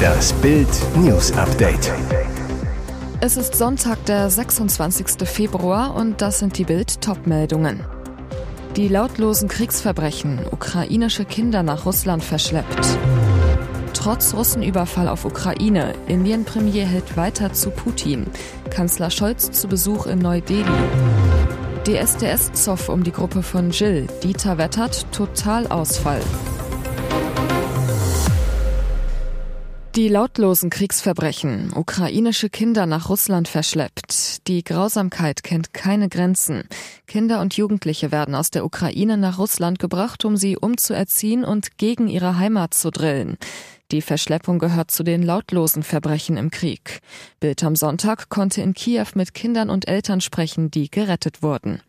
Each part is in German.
Das Bild News Update. Es ist Sonntag, der 26. Februar und das sind die Bild Topmeldungen. Die lautlosen Kriegsverbrechen, ukrainische Kinder nach Russland verschleppt. Trotz Russenüberfall auf Ukraine, Indien-Premier hält weiter zu Putin. Kanzler Scholz zu Besuch in Neu-Delhi. DSDS-Zoff um die Gruppe von Jill. Dieter wettert Totalausfall. Die lautlosen Kriegsverbrechen, ukrainische Kinder nach Russland verschleppt. Die Grausamkeit kennt keine Grenzen. Kinder und Jugendliche werden aus der Ukraine nach Russland gebracht, um sie umzuerziehen und gegen ihre Heimat zu drillen. Die Verschleppung gehört zu den lautlosen Verbrechen im Krieg. Bild am Sonntag konnte in Kiew mit Kindern und Eltern sprechen, die gerettet wurden.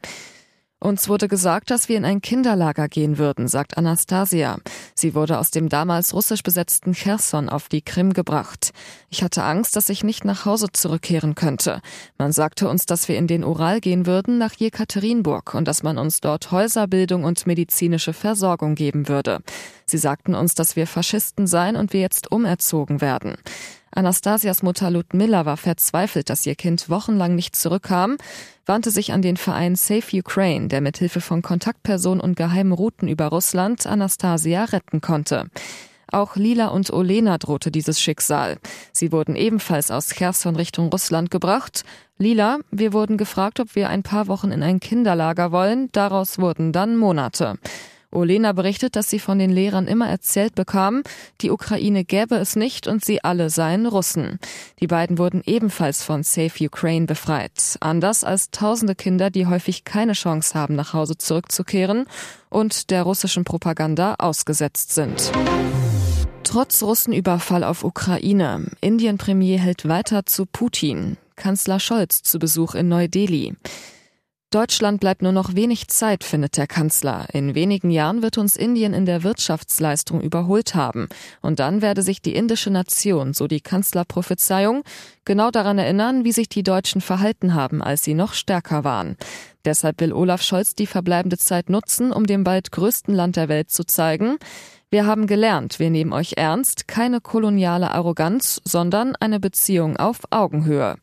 Uns wurde gesagt, dass wir in ein Kinderlager gehen würden, sagt Anastasia. Sie wurde aus dem damals russisch besetzten Cherson auf die Krim gebracht. Ich hatte Angst, dass ich nicht nach Hause zurückkehren könnte. Man sagte uns, dass wir in den Ural gehen würden nach Jekaterinburg und dass man uns dort Häuserbildung und medizinische Versorgung geben würde. Sie sagten uns, dass wir Faschisten seien und wir jetzt umerzogen werden. Anastasias Mutter Ludmilla war verzweifelt, dass ihr Kind wochenlang nicht zurückkam, wandte sich an den Verein Safe Ukraine, der mit Hilfe von Kontaktpersonen und geheimen Routen über Russland Anastasia retten konnte. Auch Lila und Olena drohte dieses Schicksal. Sie wurden ebenfalls aus Cherson Richtung Russland gebracht. Lila, wir wurden gefragt, ob wir ein paar Wochen in ein Kinderlager wollen. Daraus wurden dann Monate. Olena berichtet, dass sie von den Lehrern immer erzählt bekam, die Ukraine gäbe es nicht und sie alle seien Russen. Die beiden wurden ebenfalls von Safe Ukraine befreit. Anders als tausende Kinder, die häufig keine Chance haben, nach Hause zurückzukehren und der russischen Propaganda ausgesetzt sind. Trotz Russenüberfall auf Ukraine. Indien-Premier hält weiter zu Putin. Kanzler Scholz zu Besuch in Neu-Delhi. Deutschland bleibt nur noch wenig Zeit, findet der Kanzler. In wenigen Jahren wird uns Indien in der Wirtschaftsleistung überholt haben. Und dann werde sich die indische Nation, so die Kanzlerprophezeiung, genau daran erinnern, wie sich die Deutschen verhalten haben, als sie noch stärker waren. Deshalb will Olaf Scholz die verbleibende Zeit nutzen, um dem bald größten Land der Welt zu zeigen, wir haben gelernt, wir nehmen euch ernst, keine koloniale Arroganz, sondern eine Beziehung auf Augenhöhe.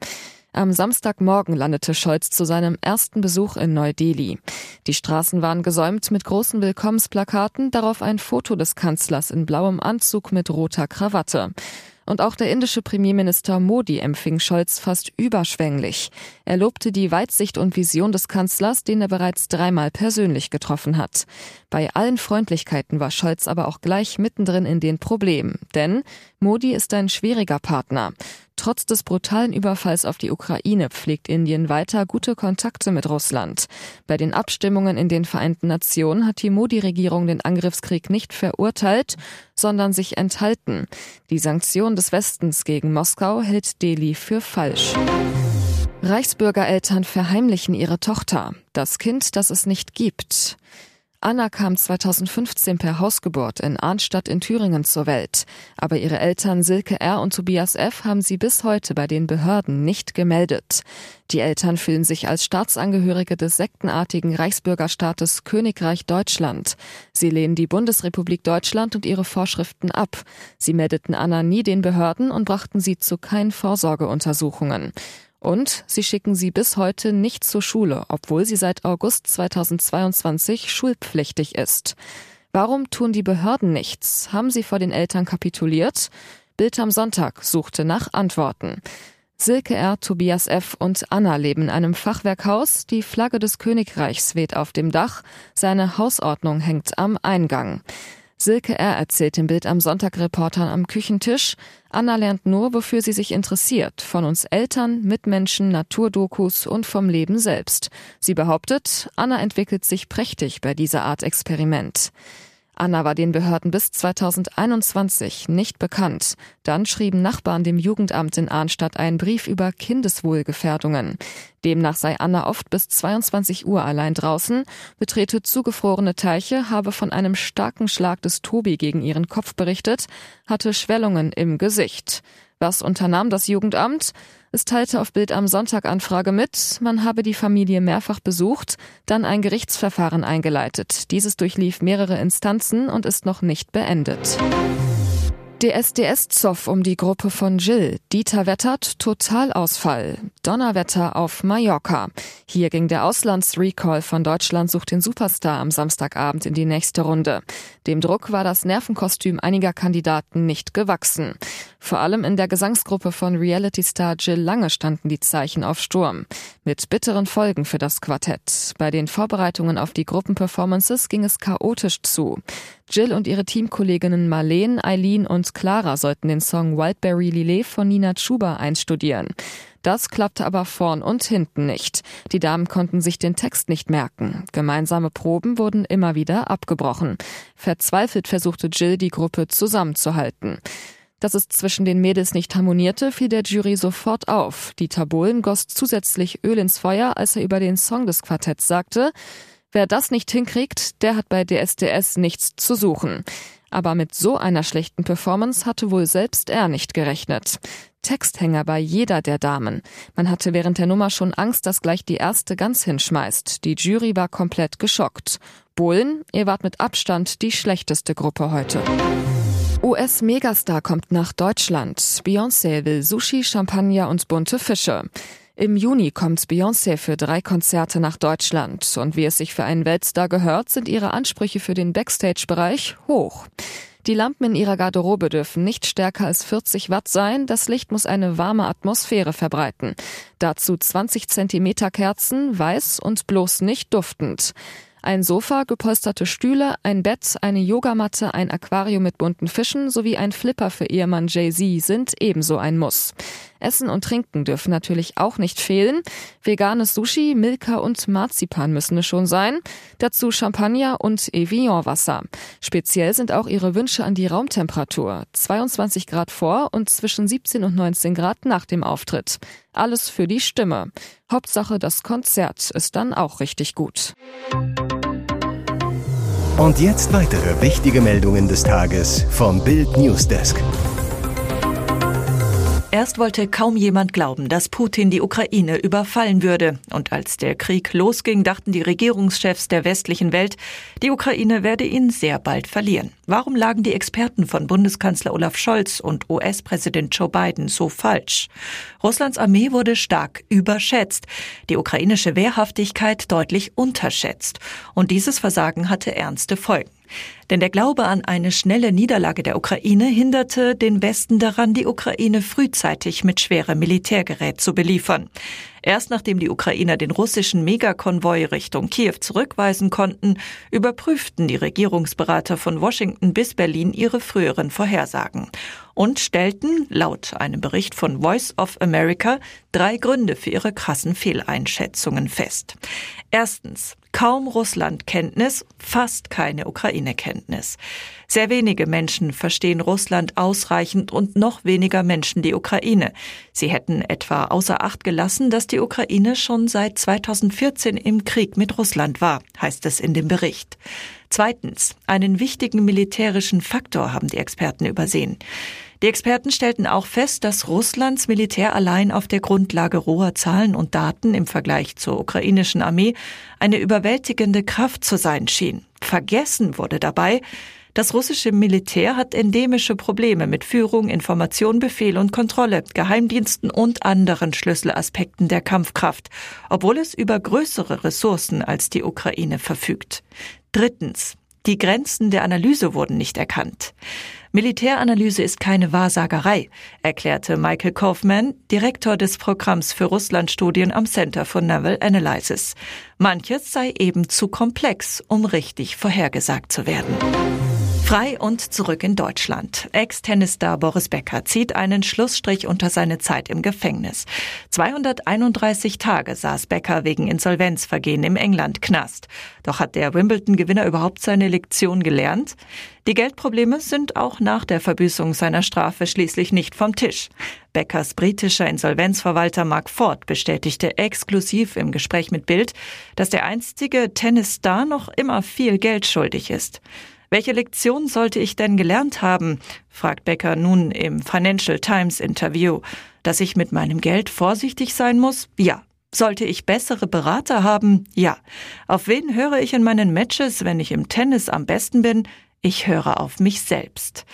Am Samstagmorgen landete Scholz zu seinem ersten Besuch in Neu-Delhi. Die Straßen waren gesäumt mit großen Willkommensplakaten, darauf ein Foto des Kanzlers in blauem Anzug mit roter Krawatte. Und auch der indische Premierminister Modi empfing Scholz fast überschwänglich. Er lobte die Weitsicht und Vision des Kanzlers, den er bereits dreimal persönlich getroffen hat. Bei allen Freundlichkeiten war Scholz aber auch gleich mittendrin in den Problemen. Denn Modi ist ein schwieriger Partner. Trotz des brutalen Überfalls auf die Ukraine pflegt Indien weiter gute Kontakte mit Russland. Bei den Abstimmungen in den Vereinten Nationen hat die Modi-Regierung den Angriffskrieg nicht verurteilt, sondern sich enthalten. Die Sanktion des Westens gegen Moskau hält Delhi für falsch. Reichsbürgereltern verheimlichen ihre Tochter, das Kind, das es nicht gibt. Anna kam 2015 per Hausgeburt in Arnstadt in Thüringen zur Welt. Aber ihre Eltern Silke R. und Tobias F. haben sie bis heute bei den Behörden nicht gemeldet. Die Eltern fühlen sich als Staatsangehörige des sektenartigen Reichsbürgerstaates Königreich Deutschland. Sie lehnen die Bundesrepublik Deutschland und ihre Vorschriften ab. Sie meldeten Anna nie den Behörden und brachten sie zu keinen Vorsorgeuntersuchungen. Und sie schicken sie bis heute nicht zur Schule, obwohl sie seit August 2022 schulpflichtig ist. Warum tun die Behörden nichts? Haben sie vor den Eltern kapituliert? Bild am Sonntag suchte nach Antworten. Silke R., Tobias F. und Anna leben in einem Fachwerkhaus. Die Flagge des Königreichs weht auf dem Dach. Seine Hausordnung hängt am Eingang. Silke R. erzählt im Bild am Sonntag Reportern am Küchentisch. Anna lernt nur, wofür sie sich interessiert. Von uns Eltern, Mitmenschen, Naturdokus und vom Leben selbst. Sie behauptet, Anna entwickelt sich prächtig bei dieser Art Experiment. Anna war den Behörden bis 2021 nicht bekannt. Dann schrieben Nachbarn dem Jugendamt in Arnstadt einen Brief über Kindeswohlgefährdungen. Demnach sei Anna oft bis 22 Uhr allein draußen, betrete zugefrorene Teiche, habe von einem starken Schlag des Tobi gegen ihren Kopf berichtet, hatte Schwellungen im Gesicht. Was unternahm das Jugendamt? Es teilte auf Bild am Sonntag Anfrage mit, man habe die Familie mehrfach besucht, dann ein Gerichtsverfahren eingeleitet. Dieses durchlief mehrere Instanzen und ist noch nicht beendet. DSDS-Zoff um die Gruppe von Jill. Dieter wettert Totalausfall. Donnerwetter auf Mallorca. Hier ging der Auslandsrecall von Deutschland sucht den Superstar am Samstagabend in die nächste Runde. Dem Druck war das Nervenkostüm einiger Kandidaten nicht gewachsen. Vor allem in der Gesangsgruppe von Reality-Star Jill Lange standen die Zeichen auf Sturm. Mit bitteren Folgen für das Quartett. Bei den Vorbereitungen auf die Gruppenperformances ging es chaotisch zu. Jill und ihre Teamkolleginnen Marlene, Eileen und Clara sollten den Song Wildberry Lillet von Nina Chuba einstudieren. Das klappte aber vorn und hinten nicht. Die Damen konnten sich den Text nicht merken. Gemeinsame Proben wurden immer wieder abgebrochen. Verzweifelt versuchte Jill, die Gruppe zusammenzuhalten. Dass es zwischen den Mädels nicht harmonierte, fiel der Jury sofort auf. Dieter Bohlen goss zusätzlich Öl ins Feuer, als er über den Song des Quartetts sagte, Wer das nicht hinkriegt, der hat bei DSDS nichts zu suchen. Aber mit so einer schlechten Performance hatte wohl selbst er nicht gerechnet. Texthänger bei jeder der Damen. Man hatte während der Nummer schon Angst, dass gleich die erste ganz hinschmeißt. Die Jury war komplett geschockt. Bohlen, ihr wart mit Abstand die schlechteste Gruppe heute. US-Megastar kommt nach Deutschland. Beyoncé will Sushi, Champagner und bunte Fische. Im Juni kommt Beyoncé für drei Konzerte nach Deutschland und wie es sich für einen Weltstar gehört, sind ihre Ansprüche für den Backstage-Bereich hoch. Die Lampen in ihrer Garderobe dürfen nicht stärker als 40 Watt sein, das Licht muss eine warme Atmosphäre verbreiten. Dazu 20 Zentimeter Kerzen, weiß und bloß nicht duftend. Ein Sofa, gepolsterte Stühle, ein Bett, eine Yogamatte, ein Aquarium mit bunten Fischen sowie ein Flipper für Ehemann Jay-Z sind ebenso ein Muss. Essen und Trinken dürfen natürlich auch nicht fehlen. Veganes Sushi, Milka und Marzipan müssen es schon sein. Dazu Champagner und Evian-Wasser. Speziell sind auch ihre Wünsche an die Raumtemperatur. 22 Grad vor und zwischen 17 und 19 Grad nach dem Auftritt. Alles für die Stimme. Hauptsache, das Konzert ist dann auch richtig gut. Und jetzt weitere wichtige Meldungen des Tages vom Bild Newsdesk. Erst wollte kaum jemand glauben, dass Putin die Ukraine überfallen würde. Und als der Krieg losging, dachten die Regierungschefs der westlichen Welt, die Ukraine werde ihn sehr bald verlieren. Warum lagen die Experten von Bundeskanzler Olaf Scholz und US-Präsident Joe Biden so falsch? Russlands Armee wurde stark überschätzt, die ukrainische Wehrhaftigkeit deutlich unterschätzt. Und dieses Versagen hatte ernste Folgen. Denn der Glaube an eine schnelle Niederlage der Ukraine hinderte den Westen daran, die Ukraine frühzeitig mit schwerem Militärgerät zu beliefern. Erst nachdem die Ukrainer den russischen Megakonvoi Richtung Kiew zurückweisen konnten, überprüften die Regierungsberater von Washington bis Berlin ihre früheren Vorhersagen und stellten, laut einem Bericht von Voice of America, drei Gründe für ihre krassen Fehleinschätzungen fest. Erstens, kaum Russlandkenntnis, fast keine Ukraine-Kenntnis. Sehr wenige Menschen verstehen Russland ausreichend und noch weniger Menschen die Ukraine. Sie hätten etwa außer Acht gelassen, dass die Ukraine schon seit 2014 im Krieg mit Russland war, heißt es in dem Bericht. Zweitens, einen wichtigen militärischen Faktor haben die Experten übersehen. Die Experten stellten auch fest, dass Russlands Militär allein auf der Grundlage roher Zahlen und Daten im Vergleich zur ukrainischen Armee eine überwältigende Kraft zu sein schien. Vergessen wurde dabei, das russische Militär hat endemische Probleme mit Führung, Information, Befehl und Kontrolle, Geheimdiensten und anderen Schlüsselaspekten der Kampfkraft, obwohl es über größere Ressourcen als die Ukraine verfügt. Drittens. Die Grenzen der Analyse wurden nicht erkannt. Militäranalyse ist keine Wahrsagerei, erklärte Michael Kaufman, Direktor des Programms für Russlandstudien am Center for Naval Analysis. Manches sei eben zu komplex, um richtig vorhergesagt zu werden. Frei und zurück in Deutschland. Ex-Tennisstar Boris Becker zieht einen Schlussstrich unter seine Zeit im Gefängnis. 231 Tage saß Becker wegen Insolvenzvergehen im England-Knast. Doch hat der Wimbledon-Gewinner überhaupt seine Lektion gelernt? Die Geldprobleme sind auch nach der Verbüßung seiner Strafe schließlich nicht vom Tisch. Beckers britischer Insolvenzverwalter Mark Ford bestätigte exklusiv im Gespräch mit Bild, dass der einstige Tennisstar noch immer viel Geld schuldig ist. Welche Lektion sollte ich denn gelernt haben? fragt Becker nun im Financial Times Interview. Dass ich mit meinem Geld vorsichtig sein muss? Ja. Sollte ich bessere Berater haben? Ja. Auf wen höre ich in meinen Matches, wenn ich im Tennis am besten bin? Ich höre auf mich selbst.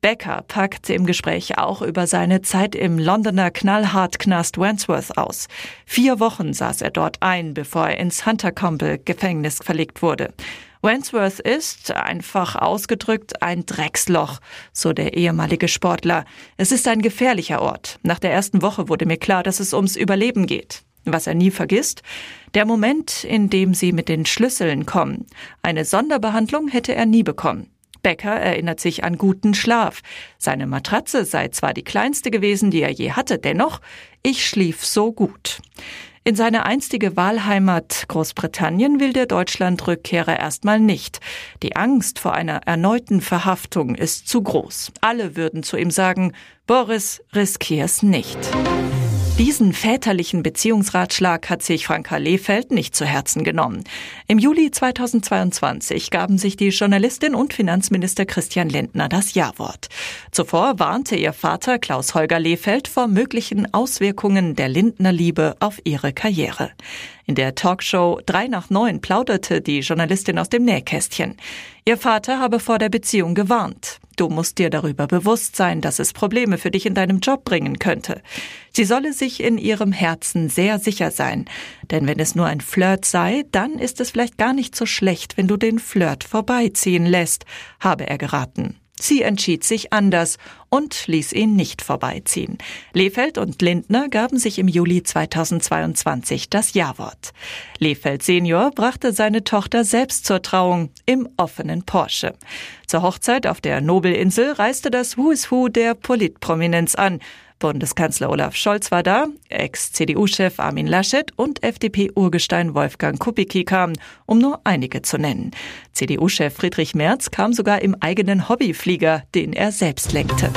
Becker packt im Gespräch auch über seine Zeit im Londoner Knallhart-Knast Wandsworth aus. Vier Wochen saß er dort ein, bevor er ins Hunter-Comble-Gefängnis verlegt wurde. Wandsworth ist, einfach ausgedrückt, ein Drecksloch, so der ehemalige Sportler. Es ist ein gefährlicher Ort. Nach der ersten Woche wurde mir klar, dass es ums Überleben geht. Was er nie vergisst, der Moment, in dem sie mit den Schlüsseln kommen. Eine Sonderbehandlung hätte er nie bekommen. Becker erinnert sich an guten Schlaf. Seine Matratze sei zwar die kleinste gewesen, die er je hatte, dennoch, ich schlief so gut. In seine einstige Wahlheimat Großbritannien will der Deutschlandrückkehrer erstmal nicht. Die Angst vor einer erneuten Verhaftung ist zu groß. Alle würden zu ihm sagen, Boris, riskier's nicht. Diesen väterlichen Beziehungsratschlag hat sich Franka Lehfeld nicht zu Herzen genommen. Im Juli 2022 gaben sich die Journalistin und Finanzminister Christian Lindner das Ja-Wort. Zuvor warnte ihr Vater Klaus-Holger Lehfeld vor möglichen Auswirkungen der Lindner-Liebe auf ihre Karriere. In der Talkshow 3 nach 9 plauderte die Journalistin aus dem Nähkästchen. Ihr Vater habe vor der Beziehung gewarnt. Du musst dir darüber bewusst sein, dass es Probleme für dich in deinem Job bringen könnte. Sie solle sich in ihrem Herzen sehr sicher sein. Denn wenn es nur ein Flirt sei, dann ist es vielleicht gar nicht so schlecht, wenn du den Flirt vorbeiziehen lässt, habe er geraten. Sie entschied sich anders und ließ ihn nicht vorbeiziehen. Lefeld und Lindner gaben sich im Juli 2022 das Ja-Wort. Lefeld Senior brachte seine Tochter selbst zur Trauung im offenen Porsche. Zur Hochzeit auf der Nobelinsel reiste das Who is Who der Politprominenz an. Bundeskanzler Olaf Scholz war da, Ex-CDU-Chef Armin Laschet und FDP-Urgestein Wolfgang Kubicki kamen, um nur einige zu nennen. CDU-Chef Friedrich Merz kam sogar im eigenen Hobbyflieger, den er selbst lenkte.